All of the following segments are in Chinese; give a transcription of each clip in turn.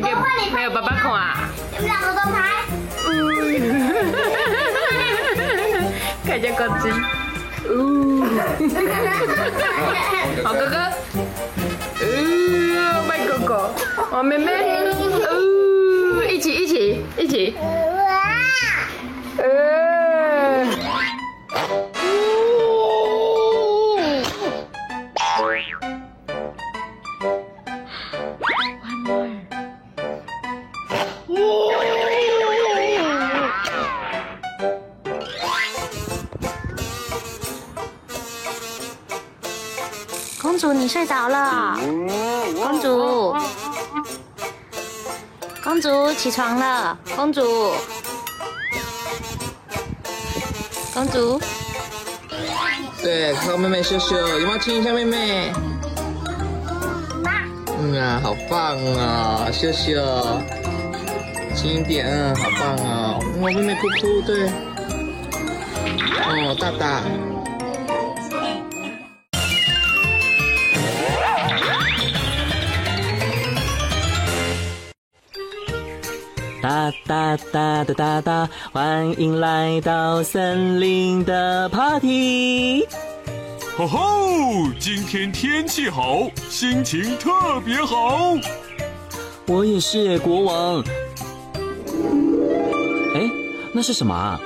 没有爸爸看啊？你们两个都拍。看一下高级。好 哥哥。呃，坏哥哥。好妹妹。呃，一起一起一起。呃。睡着了？公主，公主起床了。公主，公主，对，靠妹妹秀秀，有没有亲一下妹妹？嗯啊，好棒啊，秀秀，亲一点，嗯，好棒啊，我妹妹哭哭，对，哦，大大。哒哒哒哒哒哒，欢迎来到森林的 party。吼吼，今天天气好，心情特别好。我也是国王。哎，那是什么啊？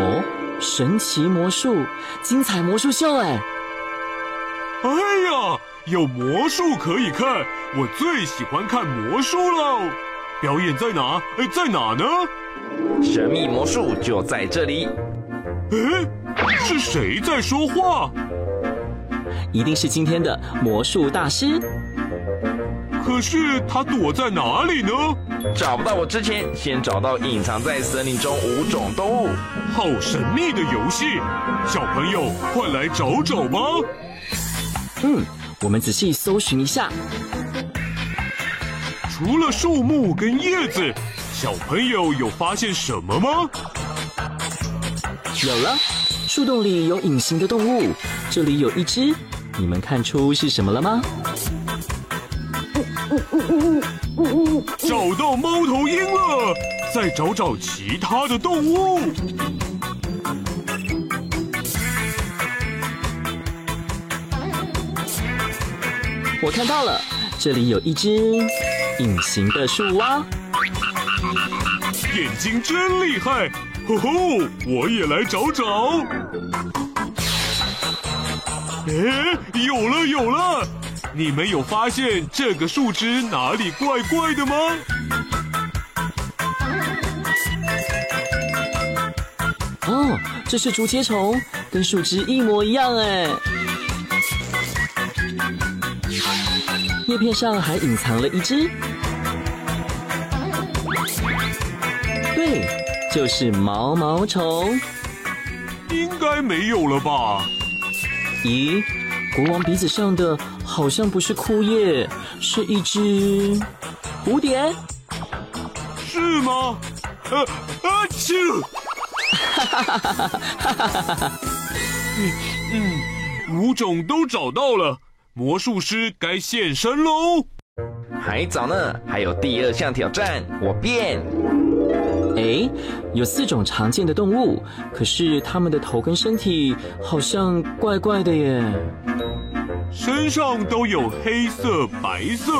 哦，神奇魔术，精彩魔术秀哎！哎呀，有魔术可以看，我最喜欢看魔术了。表演在哪？哎，在哪呢？神秘魔术就在这里。哎，是谁在说话？一定是今天的魔术大师。可是他躲在哪里呢？找不到我之前，先找到隐藏在森林中五种动物。好神秘的游戏，小朋友快来找找吧。嗯，我们仔细搜寻一下。除了树木跟叶子，小朋友有发现什么吗？有了，树洞里有隐形的动物，这里有一只，你们看出是什么了吗？找到猫头鹰了，再找找其他的动物。我看到了，这里有一只。隐形的树蛙，眼睛真厉害！吼吼，我也来找找。哎，有了有了！你们有发现这个树枝哪里怪怪的吗？哦，这是竹节虫，跟树枝一模一样哎。叶片上还隐藏了一只，对，就是毛毛虫。应该没有了吧？咦，国王鼻子上的好像不是枯叶，是一只蝴蝶？是吗？呃，阿嚏！哈哈哈哈哈哈！嗯嗯，五种都找到了。魔术师该现身喽！还早呢，还有第二项挑战，我变。哎，有四种常见的动物，可是它们的头跟身体好像怪怪的耶。身上都有黑色、白色，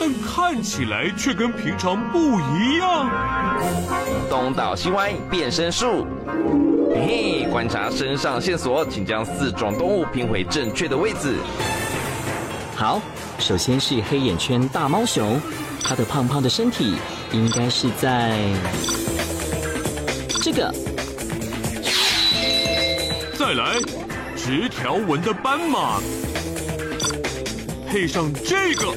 但看起来却跟平常不一样。东倒西歪，变身术。嘿嘿，观察身上线索，请将四种动物拼回正确的位置。好，首先是黑眼圈大猫熊，它的胖胖的身体应该是在这个。再来，直条纹的斑马，配上这个。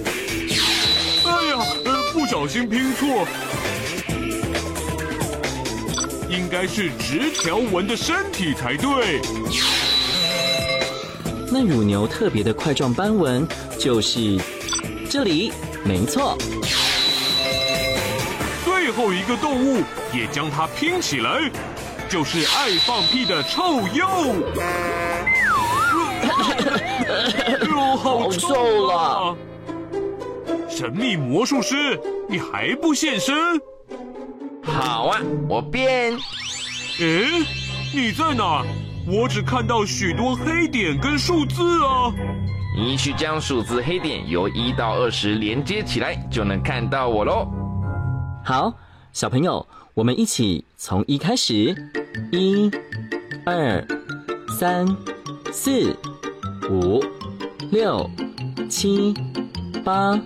哎呀，呃，不小心拼错，应该是直条纹的身体才对。那乳牛特别的块状斑纹就是这里，没错。对最后一个动物，也将它拼起来，就是爱放屁的臭鼬。哟，好臭啊！神秘魔术师，你还不现身？好啊，我变。诶，你在哪？我只看到许多黑点跟数字啊。你去将数字黑点由一到二十连接起来，就能看到我喽。好，小朋友，我们一起从一开始，一、二、三、四、五、六、七、八、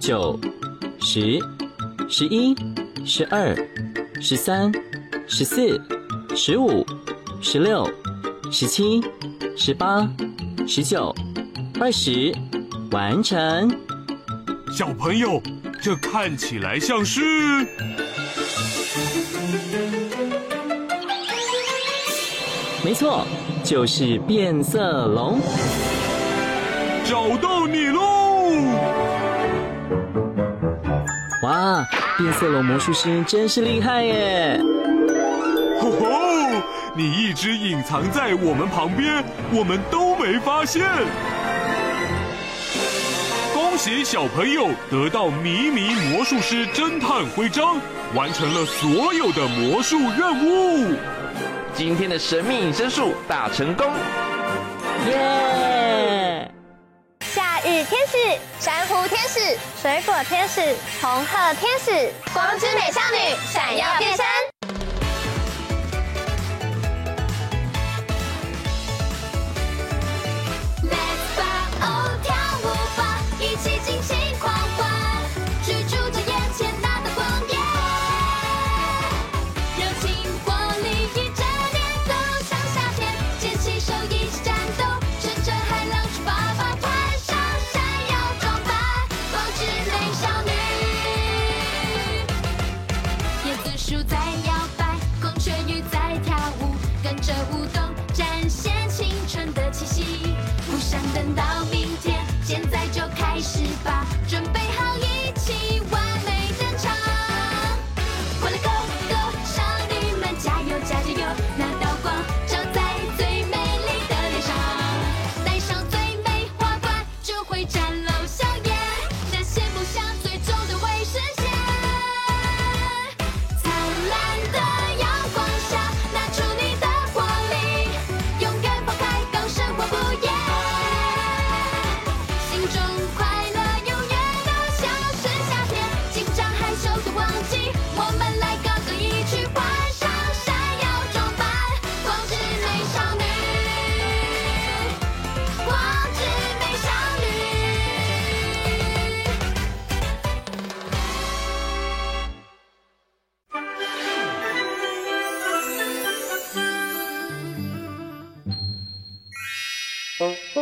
九、十、十一、十二、十三、十四、十五、十六、十七、十八、十九。二十，完成。小朋友，这看起来像是……没错，就是变色龙。找到你喽！哇，变色龙魔术师真是厉害耶！吼吼，你一直隐藏在我们旁边，我们都没发现。恭喜小朋友得到迷迷魔术师侦探徽章，完成了所有的魔术任务。今天的神秘隐身术大成功！耶！夏日天使、珊瑚天使、水果天使、红鹤天使、光之美少女闪耀变身。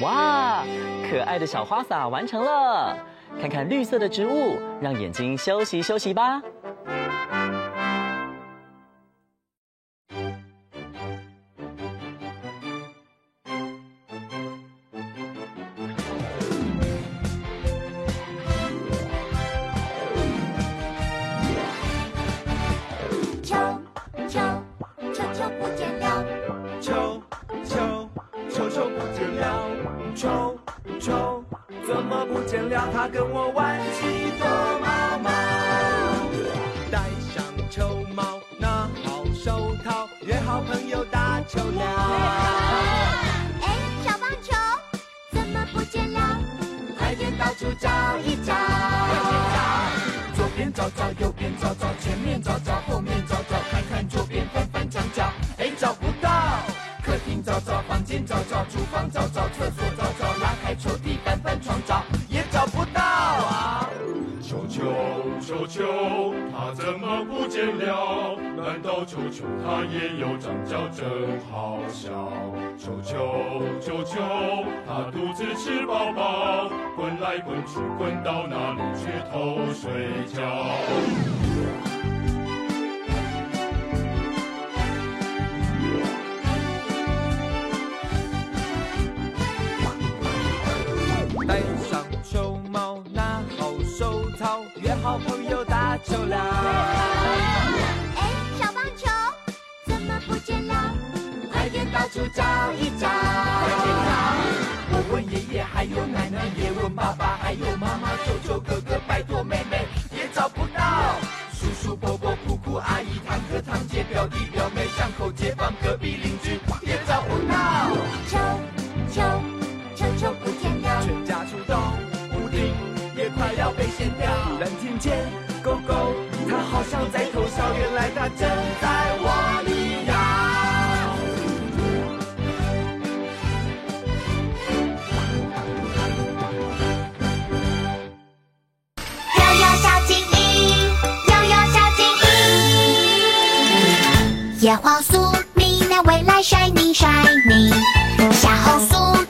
哇，可爱的小花洒完成了！看看绿色的植物，让眼睛休息休息吧。边找找，右边找找，前面找找，后面找找，看看左边，翻翻墙角，哎，找不到。客厅找找，房间找找，厨房找找，厕所找找，拉开抽屉，翻翻床找，也找不到啊。求求求求，怎么不见了？难道球球它也有长脚，真好笑？球球球球，它肚子吃饱饱，滚来滚去，滚到哪里去偷睡觉？处找一找，我问爷爷，还有奶奶，也问爸爸，还有妈妈、舅舅、哥哥，拜托妹妹，也找不到。叔叔、伯伯、姑姑、阿姨、堂哥、堂姐、表弟、表妹、巷口街坊、隔壁邻居，也找不到。球球球球不见了。全家出动，屋顶也快要被掀掉。突然听见狗狗，它好像在偷笑，原来它正在叶黄素明亮未来 shining shining，小红素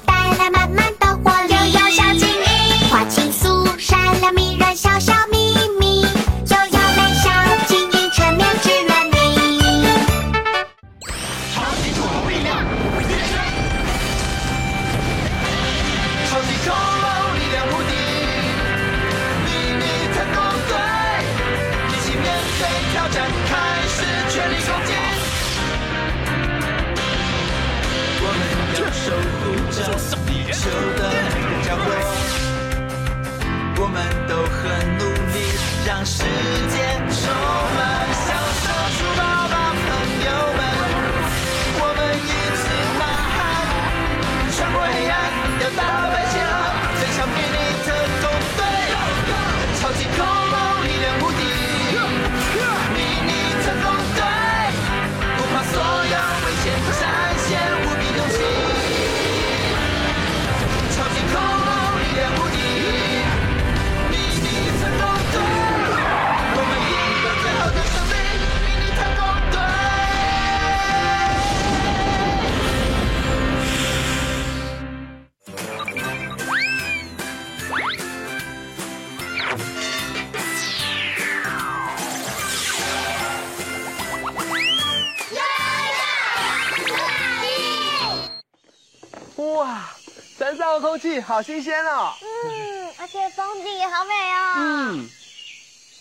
气好新鲜哦。嗯，而且风景也好美哦。嗯，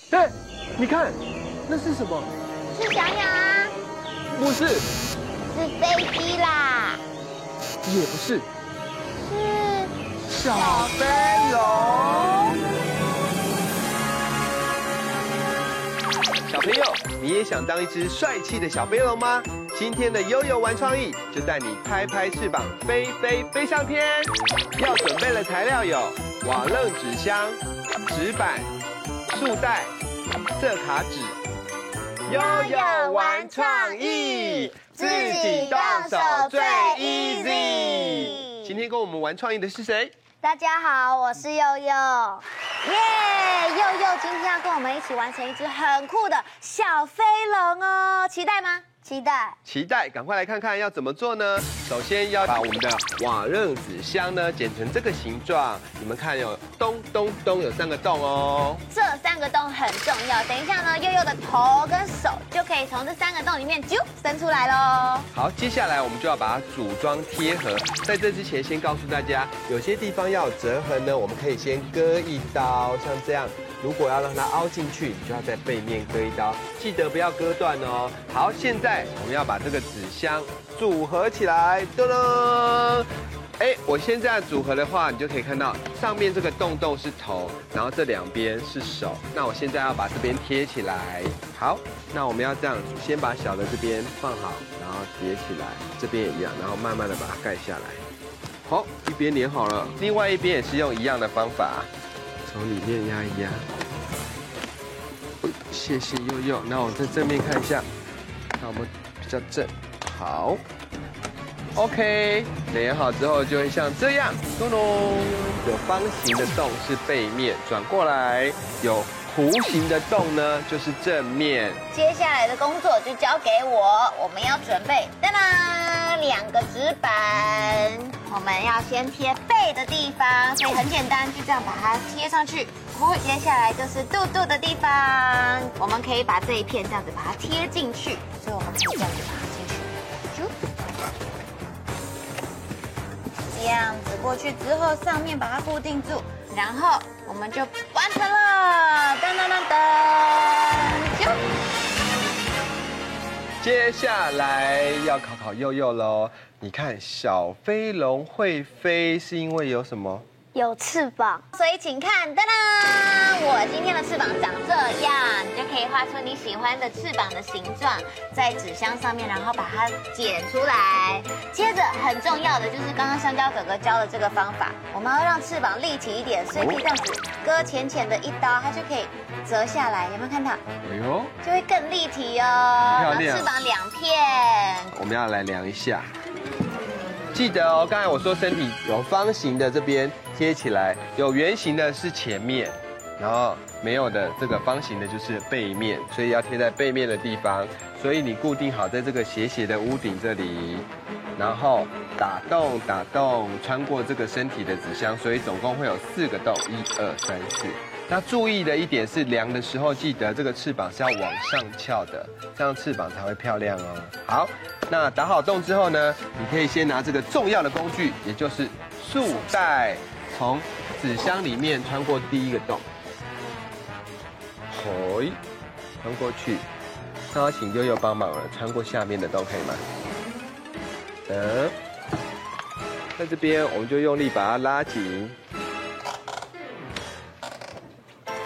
哎，你看，那是什么？是小鸟啊，不是，是飞机啦，也不是，是小飞朋友，你也想当一只帅气的小飞龙吗？今天的悠悠玩创意就带你拍拍翅膀，飞飞飞上天。要准备的材料有瓦楞纸箱、纸板、束带、色卡纸。悠悠玩创意，自己动手最 easy。今天跟我们玩创意的是谁？大家好，我是悠悠。耶！悠悠今天要跟我们一起完成一只很酷的小飞龙哦，期待吗？期待。期待，赶快来看看要怎么做呢？首先要把我们的瓦楞纸箱呢剪成这个形状，你们看有咚咚咚有三个洞哦。这三个洞很重要，等一下呢，悠悠的头跟手就可以从这三个洞里面啾伸出来喽。好，接下来我们就要把它组装贴合。在这之前，先告诉大家，有些地方要有折痕呢，我们可以先割一刀，像这样如果要让它凹进去，你就要在背面割一刀，记得不要割断哦。好，现在我们要把这个纸箱组合起来，噔噔。哎，我现在组合的话，你就可以看到上面这个洞洞是头，然后这两边是手。那我现在要把这边贴起来。好，那我们要这样，先把小的这边放好，然后叠起来，这边也一样，然后慢慢的把它盖下来。好，一边粘好了，另外一边也是用一样的方法，从里面压一压。谢谢祐祐，那我在正面看一下，那我们比较正，好。OK，连好之后就会像这样，咚咚，有方形的洞是背面，转过来有弧形的洞呢，就是正面。接下来的工作就交给我，我们要准备当当两个纸板，我们要先贴背的地方，所以很简单，就这样把它贴上去。接下来就是肚肚的地方，我们可以把这一片这样子把它贴进去，所以我们可以这样子把它进去。这样子过去之后，上面把它固定住，然后我们就完成了。噔噔噔噔，就。接下来要考考佑佑喽。你看，小飞龙会飞是因为有什么？有翅膀，所以请看，噔噔，我今天的翅膀长这样，你就可以画出你喜欢的翅膀的形状，在纸箱上面，然后把它剪出来。接着很重要的就是刚刚香蕉哥哥教的这个方法，我们要让翅膀立体一点，所以可以这样子割浅浅的一刀，它就可以折下来，有没有看到？哎呦，就会更立体哦。漂亮。翅膀两片，我们要来量一下。记得哦，刚才我说身体有方形的这边贴起来，有圆形的是前面，然后没有的这个方形的就是背面，所以要贴在背面的地方。所以你固定好在这个斜斜的屋顶这里，然后打洞打洞穿过这个身体的纸箱，所以总共会有四个洞，一二三四。那注意的一点是量的时候，记得这个翅膀是要往上翘的，这样翅膀才会漂亮哦。好，那打好洞之后呢，你可以先拿这个重要的工具，也就是束带，从纸箱里面穿过第一个洞，嘿，穿过去。那我请悠悠帮忙了，穿过下面的洞可以吗？嗯，在这边我们就用力把它拉紧。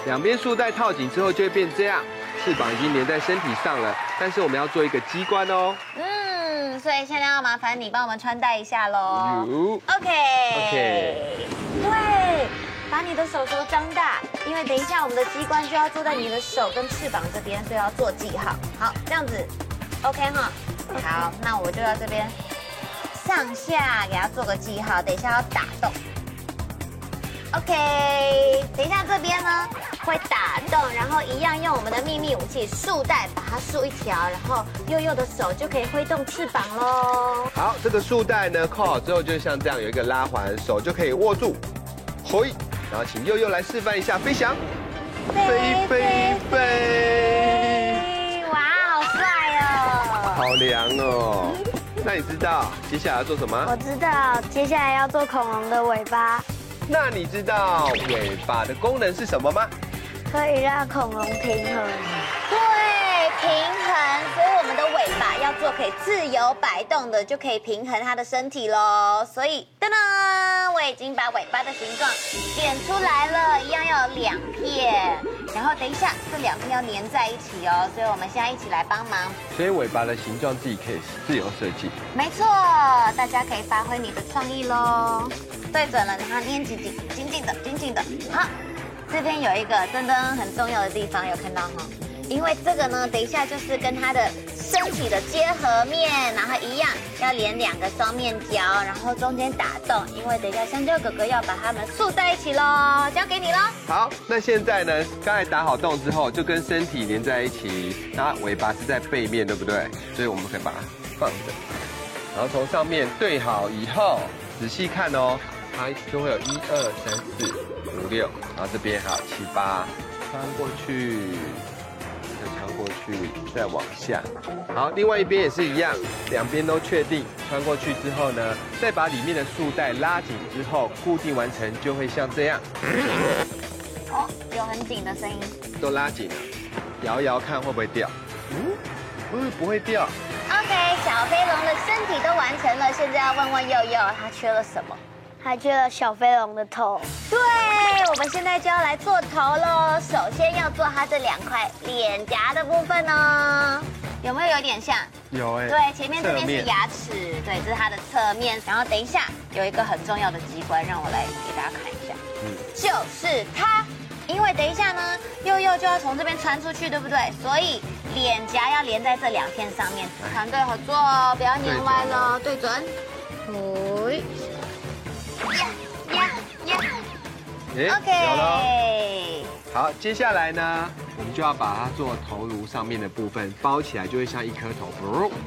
两边束带套紧之后，就会变这样，翅膀已经粘在身体上了。但是我们要做一个机关哦。嗯，所以现在要麻烦你帮我们穿戴一下喽。有。OK。OK。对，把你的手手张大，因为等一下我们的机关就要做在你的手跟翅膀这边，所以要做记号。好，这样子，OK 哈。好，那我就到这边上下给它做个记号，等一下要打洞。OK，等一下这边呢。会打洞，然后一样用我们的秘密武器束带把它束一条，然后右右的手就可以挥动翅膀喽。好，这个束带呢扣好之后，就像这样有一个拉环，手就可以握住，嘿，然后请祐祐来示范一下飞翔，飞飞飞，哇，好帅哦，好凉哦。那你知道接下来要做什么？我知道，接下来要做恐龙的尾巴。那你知道尾巴的功能是什么吗？可以让恐龙平衡，对，平衡。所以我们的尾巴要做可以自由摆动的，就可以平衡它的身体喽。所以，噔噔，我已经把尾巴的形状剪出来了，一样要有两片。然后等一下，这两边要粘在一起哦。所以我们现在一起来帮忙。所以尾巴的形状自己可以自由设计。没错，大家可以发挥你的创意喽。对准了，然后粘紧紧，紧紧的，紧紧的，好。这边有一个真的很重要的地方，有看到哈？因为这个呢，等一下就是跟它的身体的结合面，然后一样要连两个双面胶，然后中间打洞，因为等一下香蕉哥哥要把它们束在一起喽，交给你喽。好，那现在呢，刚才打好洞之后，就跟身体连在一起，它尾巴是在背面，对不对？所以我们可以把它放着，然后从上面对好以后，仔细看哦，它就会有一二三四。五六，然后这边还有七八，穿过去，去，再往下。好，另外一边也是一样，两边都确定。穿过去之后呢，再把里面的束带拉紧之后，固定完成，就会像这样。哦，有很紧的声音。都拉紧了，摇摇看会不会掉？嗯，不会不会掉。OK，小飞龙的身体都完成了，现在要问问佑佑，他缺了什么？还缺了小飞龙的头。对，我们现在就要来做头喽。首先要做它这两块脸颊的部分哦，有没有有点像？有哎。对，前面这边是牙齿，对，这是它的侧面。然后等一下有一个很重要的机关，让我来给大家看一下。嗯，就是它。因为等一下呢，佑佑就要从这边穿出去，对不对？所以脸颊要连在这两片上面，团队合作哦，不要粘歪了，对准。对。！OK。有了。好，接下来呢，我们就要把它做头颅上面的部分包起来，就会像一颗头。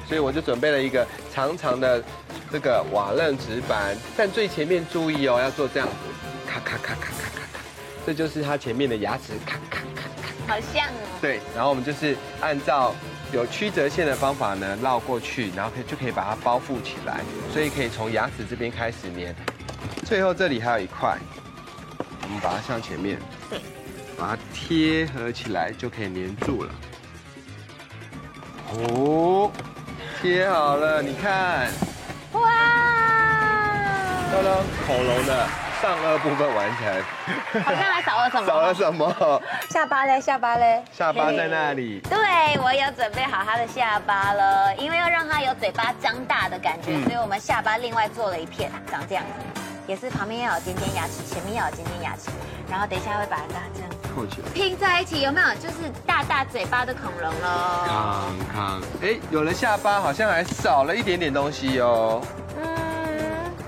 所以我就准备了一个长长的这个瓦楞纸板，但最前面注意哦，要做这样子，咔咔咔咔咔咔咔。这就是它前面的牙齿，咔咔咔咔，好像哦。对，然后我们就是按照有曲折线的方法呢绕过去，然后可以就可以把它包覆起来，所以可以从牙齿这边开始粘。最后这里还有一块，我们把它向前面，对，把它贴合起来就可以粘住了。哦，贴好了，你看，哇，到了恐龙的。上颚部分完成，好像还少了什么？少了什么？下巴嘞？下巴嘞？下巴在那里。对，我有准备好他的下巴了，因为要让他有嘴巴张大的感觉，嗯、所以我们下巴另外做了一片，长这样子，也是旁边要有尖尖牙齿，前面要有尖尖牙齿，然后等一下会把它这样扣起来，拼在一起，有没有？就是大大嘴巴的恐龙喽。康康，哎，有了下巴，好像还少了一点点东西哦。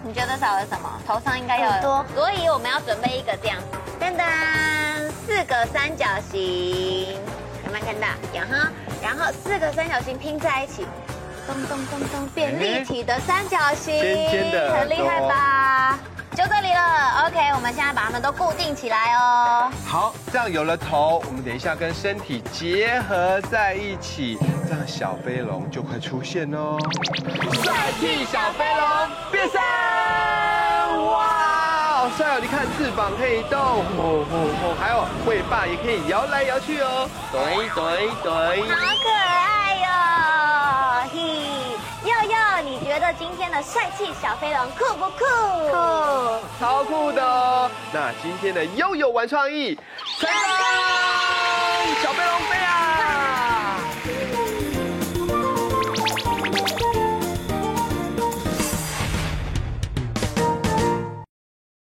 你觉得少了什么？头上应该要多，所以我们要准备一个这样，噔噔，四个三角形，有没有看到？有哈，然后四个三角形拼在一起，咚咚咚咚，变立体的三角形，尖尖的，很厉害吧？就这里了，OK，我们现在把它们都固定起来哦。好，这样有了头，我们等一下跟身体结合在一起，这样小飞龙就快出现哦。帅气小飞龙变身。哇，好帅哦！你看翅膀可以动，哦哦哦，还有尾巴也可以摇来摇去哦，对对对，好可爱今天的帅气小飞龙酷不酷？酷，超酷的哦！那今天的悠悠玩创意，成功！